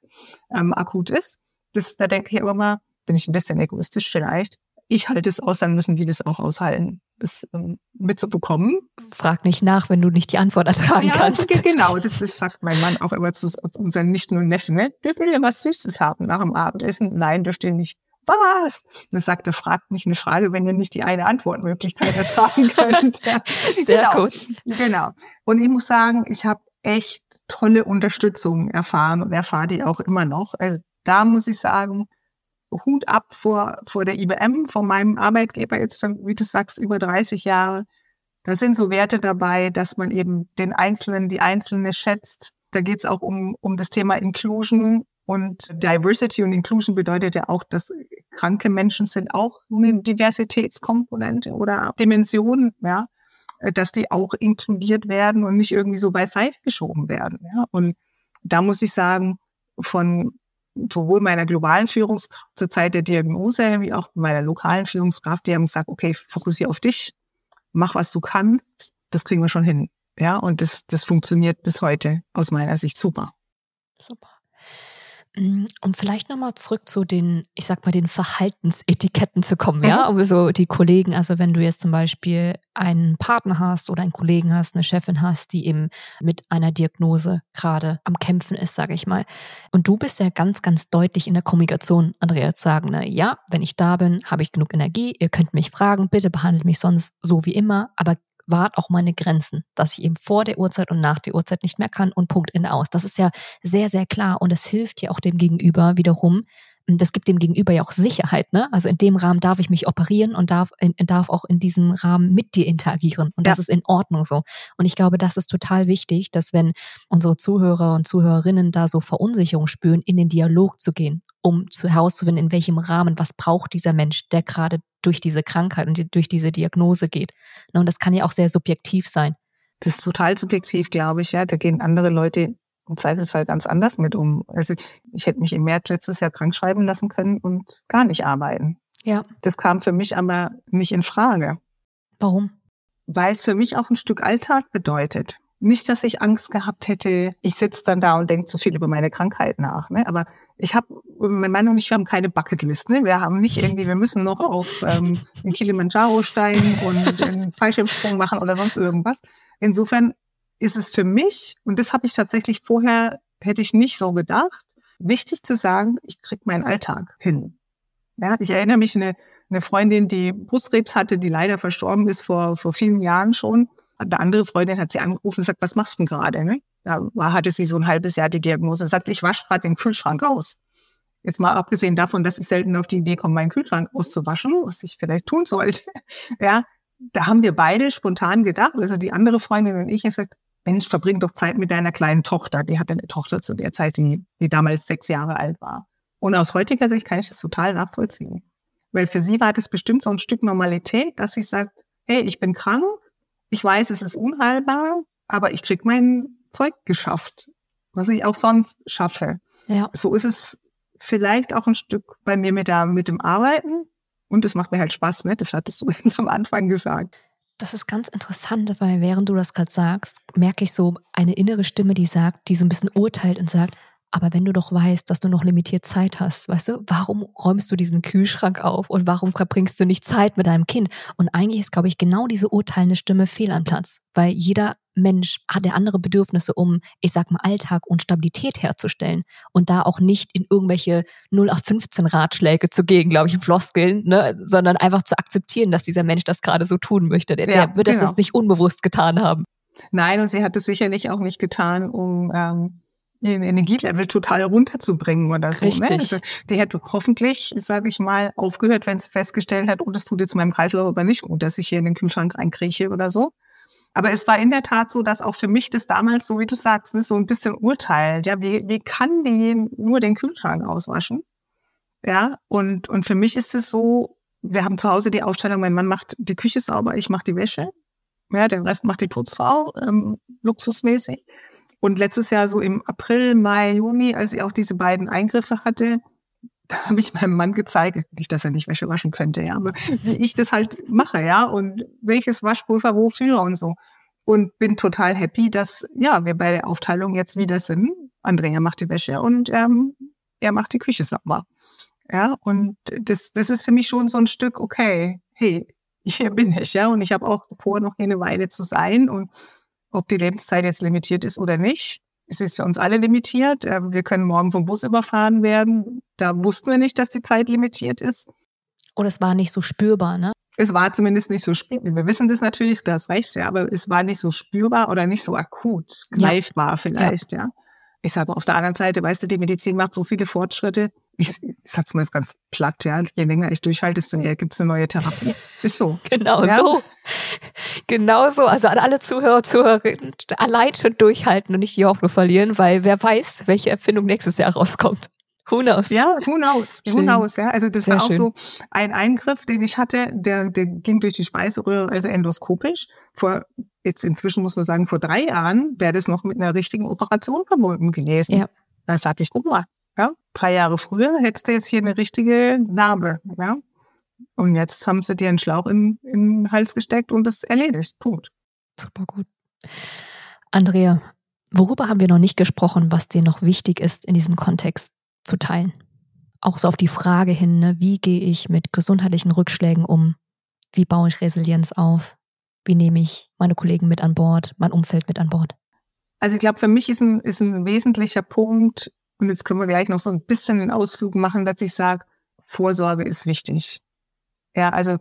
ähm, akut ist. Das, da denke ich aber mal, bin ich ein bisschen egoistisch vielleicht ich halte es aus, dann müssen die das auch aushalten, das ähm, mitzubekommen. Frag nicht nach, wenn du nicht die Antwort ertragen ja, kannst. Genau, das, das sagt mein Mann auch immer zu unseren nicht nur Neffen. Ne? Dürfen wir was Süßes haben nach dem Abendessen? Nein, dürft ihr nicht. Was? Dann sagt er, fragt mich eine Frage, wenn ihr nicht die eine Antwortmöglichkeit ertragen könnt. Ja. Sehr genau. gut. Genau. Und ich muss sagen, ich habe echt tolle Unterstützung erfahren und erfahre die auch immer noch. Also da muss ich sagen, Hut ab vor, vor der IBM, vor meinem Arbeitgeber jetzt, für, wie du sagst, über 30 Jahre. Da sind so Werte dabei, dass man eben den Einzelnen, die Einzelne schätzt. Da geht es auch um, um das Thema Inclusion und Diversity und Inclusion bedeutet ja auch, dass kranke Menschen sind auch eine Diversitätskomponente oder Dimension, ja, dass die auch inkludiert werden und nicht irgendwie so beiseite geschoben werden. Ja. Und da muss ich sagen, von sowohl meiner globalen Führungskraft zur Zeit der Diagnose wie auch meiner lokalen Führungskraft, die haben gesagt, okay, fokussiere auf dich, mach was du kannst, das kriegen wir schon hin. Ja, und das, das funktioniert bis heute aus meiner Sicht super. Super. Mm, um vielleicht nochmal zurück zu den, ich sag mal, den Verhaltensetiketten zu kommen, mhm. ja, aber so die Kollegen, also wenn du jetzt zum Beispiel einen Partner hast oder einen Kollegen hast, eine Chefin hast, die eben mit einer Diagnose gerade am Kämpfen ist, sage ich mal, und du bist ja ganz, ganz deutlich in der Kommunikation, Andrea, zu sagen, na ja, wenn ich da bin, habe ich genug Energie, ihr könnt mich fragen, bitte behandelt mich sonst so wie immer, aber wahrt auch meine Grenzen, dass ich eben vor der Uhrzeit und nach der Uhrzeit nicht mehr kann und Punkt Ende aus. Das ist ja sehr, sehr klar und es hilft ja auch dem Gegenüber wiederum. Das gibt dem Gegenüber ja auch Sicherheit, ne? Also in dem Rahmen darf ich mich operieren und darf, in, darf auch in diesem Rahmen mit dir interagieren. Und das ja. ist in Ordnung so. Und ich glaube, das ist total wichtig, dass wenn unsere Zuhörer und Zuhörerinnen da so Verunsicherung spüren, in den Dialog zu gehen, um zu herauszufinden, in welchem Rahmen, was braucht dieser Mensch, der gerade durch diese Krankheit und die, durch diese Diagnose geht. Ne, und das kann ja auch sehr subjektiv sein. Das ist total subjektiv, glaube ich. Ja, da gehen andere Leute im Zweifelsfall ganz anders mit um. Also ich, ich hätte mich im März letztes Jahr krank schreiben lassen können und gar nicht arbeiten. Ja. Das kam für mich aber nicht in Frage. Warum? Weil es für mich auch ein Stück Alltag bedeutet. nicht, dass ich Angst gehabt hätte, ich sitze dann da und denke zu viel über meine Krankheit nach. Ne? Aber ich habe, mein Mann und ich haben keine Bucketlist. Ne? Wir haben nicht irgendwie, wir müssen noch auf ähm, den Kilimanjaro steigen und einen Fallschirmsprung machen oder sonst irgendwas. Insofern ist es für mich, und das habe ich tatsächlich vorher, hätte ich nicht so gedacht, wichtig zu sagen, ich krieg meinen Alltag hin. Ja, ich erinnere mich eine, eine Freundin, die Brustkrebs hatte, die leider verstorben ist vor, vor vielen Jahren schon. Eine andere Freundin hat sie angerufen und gesagt, was machst du denn gerade? Ne? Da war, hatte sie so ein halbes Jahr die Diagnose und sagt, ich wasche gerade den Kühlschrank aus. Jetzt mal abgesehen davon, dass ich selten auf die Idee komme, meinen Kühlschrank auszuwaschen, was ich vielleicht tun sollte. ja, da haben wir beide spontan gedacht, also die andere Freundin und ich, ich gesagt, Mensch, verbring doch Zeit mit deiner kleinen Tochter. Die hatte eine Tochter zu der Zeit, die, die damals sechs Jahre alt war. Und aus heutiger Sicht kann ich das total nachvollziehen. Weil für sie war das bestimmt so ein Stück Normalität, dass sie sagt, hey, ich bin krank, ich weiß, es ist unheilbar, aber ich krieg mein Zeug geschafft, was ich auch sonst schaffe. Ja. So ist es vielleicht auch ein Stück bei mir mit, der, mit dem Arbeiten. Und es macht mir halt Spaß, ne? Das hattest du am Anfang gesagt. Das ist ganz interessant, weil während du das gerade sagst, merke ich so eine innere Stimme, die sagt, die so ein bisschen urteilt und sagt, aber wenn du doch weißt, dass du noch limitiert Zeit hast, weißt du, warum räumst du diesen Kühlschrank auf und warum verbringst du nicht Zeit mit deinem Kind? Und eigentlich ist, glaube ich, genau diese urteilende Stimme fehl am Platz, weil jeder Mensch hat ja andere Bedürfnisse, um, ich sag mal, Alltag und Stabilität herzustellen und da auch nicht in irgendwelche 0815 Ratschläge zu gehen, glaube ich, in Floskeln, ne, sondern einfach zu akzeptieren, dass dieser Mensch das gerade so tun möchte. Der, ja, der wird genau. das nicht unbewusst getan haben. Nein, und sie hat es sicherlich auch nicht getan, um ähm, ihren Energielevel total runterzubringen oder so. Ne? Also, die hätte hoffentlich, sage ich mal, aufgehört, wenn sie festgestellt hat, oh, das tut jetzt meinem Kreislauf aber nicht gut, dass ich hier in den Kühlschrank reinkrieche oder so. Aber es war in der Tat so, dass auch für mich das damals, so wie du sagst, ne, so ein bisschen urteilt. Ja, wie, wie kann die nur den Kühlschrank auswaschen? Ja, und, und für mich ist es so, wir haben zu Hause die Aufstellung, mein Mann macht die Küche sauber, ich mache die Wäsche. Ja, den Rest macht die Putzfrau, ähm, luxusmäßig. Und letztes Jahr so im April, Mai, Juni, als ich auch diese beiden Eingriffe hatte, da habe ich meinem Mann gezeigt, nicht, dass er nicht Wäsche waschen könnte, ja, aber wie ich das halt mache, ja, und welches Waschpulver wofür und so. Und bin total happy, dass, ja, wir bei der Aufteilung jetzt wieder sind. Andrea macht die Wäsche und ähm, er macht die Küche sauber. Ja, und das, das ist für mich schon so ein Stück, okay, hey, hier bin ich, ja, und ich habe auch vor, noch eine Weile zu sein und ob die Lebenszeit jetzt limitiert ist oder nicht. Es ist für uns alle limitiert. Ähm, wir können morgen vom Bus überfahren werden. Da wussten wir nicht, dass die Zeit limitiert ist. Und es war nicht so spürbar, ne? Es war zumindest nicht so spürbar. Wir wissen das natürlich, das recht, ja, aber es war nicht so spürbar oder nicht so akut, greifbar ja. vielleicht, ja. ja. Ich sage auf der anderen Seite, weißt du, die Medizin macht so viele Fortschritte. Ich, ich sag's mal jetzt ganz platt, ja. Je länger ich durchhalte, desto mehr gibt's eine neue Therapie. Ist so. Genau ja? so. Genau so. Also an alle Zuhörer, Zuhörerinnen, allein schon durchhalten und nicht die Hoffnung verlieren, weil wer weiß, welche Erfindung nächstes Jahr rauskommt. Who knows? Ja, who knows? Schön. Who knows, ja. Also das Sehr war auch schön. so ein Eingriff, den ich hatte, der, der ging durch die Speiseröhre, also endoskopisch. Vor, jetzt inzwischen muss man sagen, vor drei Jahren wäre das noch mit einer richtigen Operation verbunden gewesen. Ja. Da sagte ich, guck mal, ja, drei Jahre früher hättest du jetzt hier eine richtige Narbe, ja. Und jetzt haben sie dir einen Schlauch in, in den Hals gesteckt und das erledigt. Punkt. Super gut. Andrea, worüber haben wir noch nicht gesprochen, was dir noch wichtig ist in diesem Kontext zu teilen? Auch so auf die Frage hin, ne, wie gehe ich mit gesundheitlichen Rückschlägen um? Wie baue ich Resilienz auf? Wie nehme ich meine Kollegen mit an Bord, mein Umfeld mit an Bord? Also ich glaube, für mich ist ein, ist ein wesentlicher Punkt, und jetzt können wir gleich noch so ein bisschen den Ausflug machen, dass ich sage, Vorsorge ist wichtig. Ja, also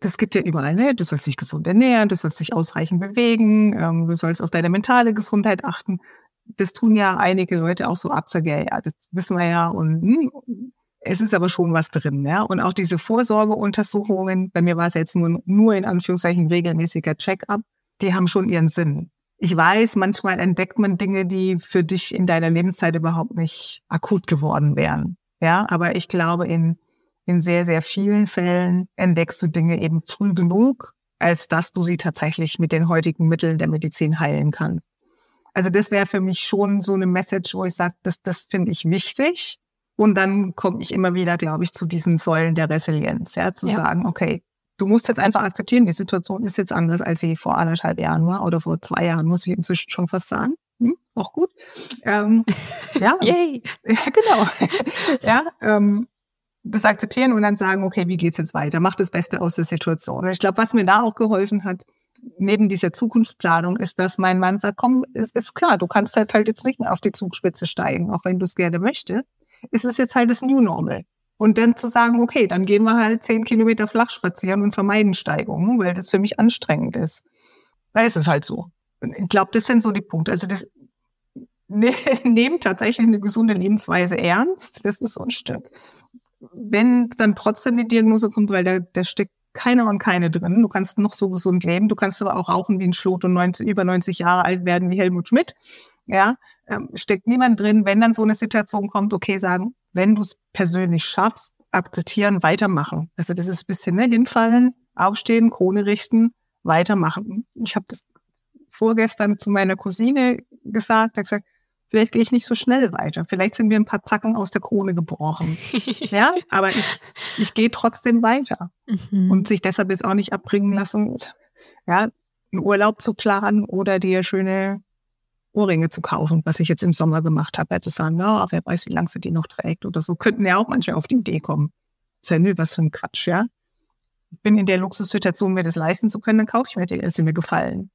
das gibt ja überall, ne? Du sollst dich gesund ernähren, du sollst dich ausreichend bewegen, ähm, du sollst auf deine mentale Gesundheit achten. Das tun ja einige Leute auch so absagen, ja, das wissen wir ja und hm, es ist aber schon was drin, ja. Und auch diese Vorsorgeuntersuchungen, bei mir war es jetzt nur, nur in Anführungszeichen regelmäßiger Check-up, die haben schon ihren Sinn. Ich weiß, manchmal entdeckt man Dinge, die für dich in deiner Lebenszeit überhaupt nicht akut geworden wären. Ja, aber ich glaube, in, in sehr, sehr vielen Fällen entdeckst du Dinge eben früh genug, als dass du sie tatsächlich mit den heutigen Mitteln der Medizin heilen kannst. Also das wäre für mich schon so eine Message, wo ich sage, das, das finde ich wichtig. Und dann komme ich immer wieder, glaube ich, zu diesen Säulen der Resilienz, ja, zu ja. sagen, okay, du musst jetzt einfach akzeptieren, die Situation ist jetzt anders, als sie vor anderthalb Jahren war oder vor zwei Jahren, muss ich inzwischen schon fast sagen. Hm, auch gut. Ähm, ja. Yay. Ja, genau. ja, ähm, das akzeptieren und dann sagen, okay, wie geht's jetzt weiter? Mach das Beste aus der Situation. Und ich glaube, was mir da auch geholfen hat, neben dieser Zukunftsplanung, ist, dass mein Mann sagt, komm, es ist klar, du kannst halt, halt jetzt nicht mehr auf die Zugspitze steigen, auch wenn du es gerne möchtest. Ist es jetzt halt das New Normal. Und dann zu sagen, okay, dann gehen wir halt zehn Kilometer flach spazieren und vermeiden Steigungen, weil das für mich anstrengend ist. Da ist es halt so. Ich glaube, das sind so die Punkte. Also das ne, nehmt tatsächlich eine gesunde Lebensweise ernst. Das ist so ein Stück. Wenn dann trotzdem die Diagnose kommt, weil da, da steckt keiner und keine drin. Du kannst noch so gesund leben. Du kannst aber auch rauchen wie ein Schlot und 90, über 90 Jahre alt werden wie Helmut Schmidt. Ja, ähm, steckt niemand drin. Wenn dann so eine Situation kommt, okay, sagen, wenn du es persönlich schaffst, akzeptieren, weitermachen. Also das ist ein bisschen ne, hinfallen, aufstehen, Krone richten, weitermachen. Ich habe das vorgestern zu meiner Cousine gesagt, gesagt, vielleicht gehe ich nicht so schnell weiter. Vielleicht sind mir ein paar Zacken aus der Krone gebrochen. ja, aber ich, ich gehe trotzdem weiter. Mhm. Und sich deshalb jetzt auch nicht abbringen lassen, ja, einen Urlaub zu planen oder dir schöne Ohrringe zu kaufen, was ich jetzt im Sommer gemacht habe, zu sagen, na, wer weiß, wie lange sie die noch trägt oder so, könnten ja auch manche auf die Idee kommen. Ist ja nur was für ein Quatsch, ja. Ich bin in der Luxussituation, mir das leisten zu können, dann kaufe ich mir die, als sie mir gefallen.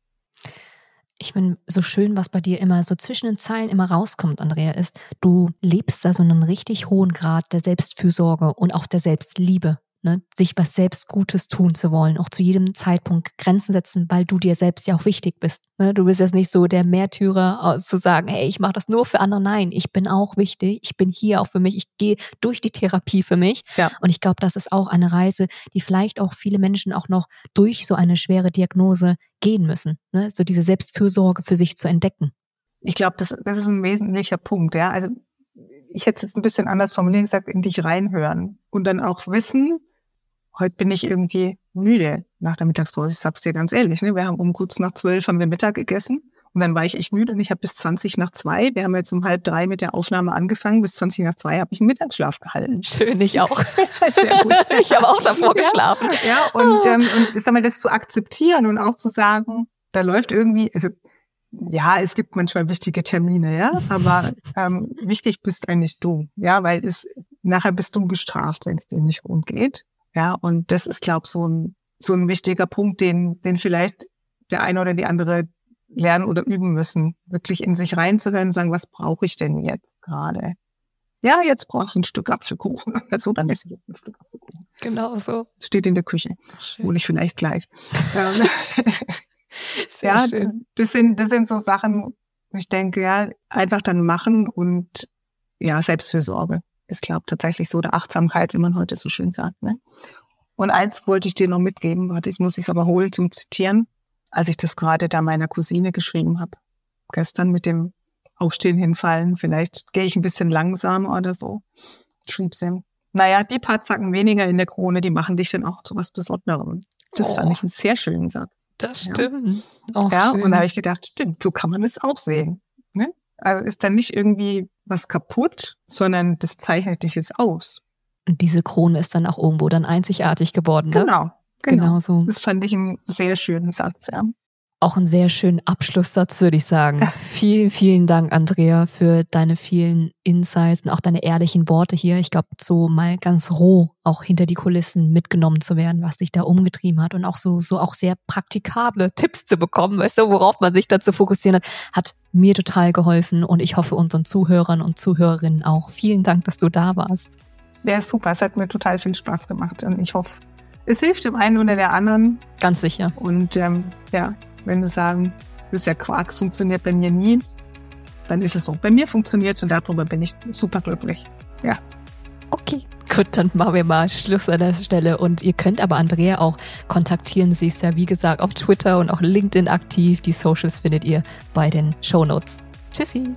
Ich finde so schön, was bei dir immer so zwischen den Zeilen immer rauskommt, Andrea, ist, du lebst da so einen richtig hohen Grad der Selbstfürsorge und auch der Selbstliebe ne, sich was selbst Gutes tun zu wollen, auch zu jedem Zeitpunkt Grenzen setzen, weil du dir selbst ja auch wichtig bist. Ne? Du bist jetzt nicht so der Märtyrer, äh, zu sagen, hey, ich mache das nur für andere. Nein, ich bin auch wichtig, ich bin hier auch für mich, ich gehe durch die Therapie für mich. Ja. Und ich glaube, das ist auch eine Reise, die vielleicht auch viele Menschen auch noch durch so eine schwere Diagnose gehen müssen. Ne? So diese Selbstfürsorge für sich zu entdecken. Ich glaube, das, das ist ein wesentlicher Punkt, ja. Also ich hätte es jetzt ein bisschen anders formuliert gesagt, in dich reinhören und dann auch wissen, heute bin ich irgendwie müde nach der Mittagspause. Ich sag's dir ganz ehrlich, ne? Wir haben um kurz nach zwölf haben wir Mittag gegessen und dann war ich echt müde und ich habe bis 20 nach zwei, wir haben jetzt um halb drei mit der Aufnahme angefangen, bis 20 nach zwei habe ich einen Mittagsschlaf gehalten. Schön, ich auch. Sehr gut. ich habe auch davor geschlafen. Ja, und, ähm, und ich sag mal, das zu akzeptieren und auch zu sagen, da läuft irgendwie, also ja, es gibt manchmal wichtige Termine, ja, aber ähm, wichtig bist eigentlich du, ja, weil es nachher bist du gestraft, wenn es dir nicht gut geht. Ja, und das ist, glaube ich, so ein, so ein wichtiger Punkt, den, den vielleicht der eine oder die andere lernen oder üben müssen, wirklich in sich reinzuhören und sagen, was brauche ich denn jetzt gerade? Ja, jetzt brauche ich ein Stück Apfelkuchen. Also dann esse ich jetzt ein Stück Apfelkuchen. Genau so. Steht in der Küche. Hole ich vielleicht gleich. Sehr ja, schön. das sind, das sind so Sachen, ich denke, ja, einfach dann machen und ja, Selbstfürsorge ist, glaube tatsächlich so der Achtsamkeit, wie man heute so schön sagt. Ne? Und eins wollte ich dir noch mitgeben, warte, ich muss es aber holen zum Zitieren, als ich das gerade da meiner Cousine geschrieben habe. Gestern mit dem Aufstehen hinfallen, vielleicht gehe ich ein bisschen langsamer oder so. Schrieb sie. Naja, die paar Zacken weniger in der Krone, die machen dich dann auch zu was Besonderem. Das oh. fand ich einen sehr schönen Satz. Das stimmt. Ja, oh, ja und da habe ich gedacht, stimmt, so kann man es auch sehen. Ne? Also ist dann nicht irgendwie was kaputt, sondern das zeichnet dich jetzt aus. Und diese Krone ist dann auch irgendwo dann einzigartig geworden. Ne? Genau, genau. genau so. Das fand ich einen sehr schönen Satz, ja. Auch einen sehr schönen Abschlusssatz, würde ich sagen. vielen, vielen Dank, Andrea, für deine vielen Insights und auch deine ehrlichen Worte hier. Ich glaube, so mal ganz roh auch hinter die Kulissen mitgenommen zu werden, was dich da umgetrieben hat und auch so, so auch sehr praktikable Tipps zu bekommen, weißt du, worauf man sich dazu fokussieren hat, hat mir total geholfen und ich hoffe unseren Zuhörern und Zuhörerinnen auch. Vielen Dank, dass du da warst. Ja, super. Es hat mir total viel Spaß gemacht und ich hoffe, es hilft dem einen oder der anderen. Ganz sicher. Und ähm, ja, wenn sie sagen, das ist ja Quark, funktioniert bei mir nie, dann ist es so. Bei mir funktioniert es und darüber bin ich super glücklich. Ja. Okay, gut, dann machen wir mal Schluss an der Stelle. Und ihr könnt aber Andrea auch kontaktieren. Sie ist ja, wie gesagt, auf Twitter und auch LinkedIn aktiv. Die Socials findet ihr bei den Show Notes. Tschüssi.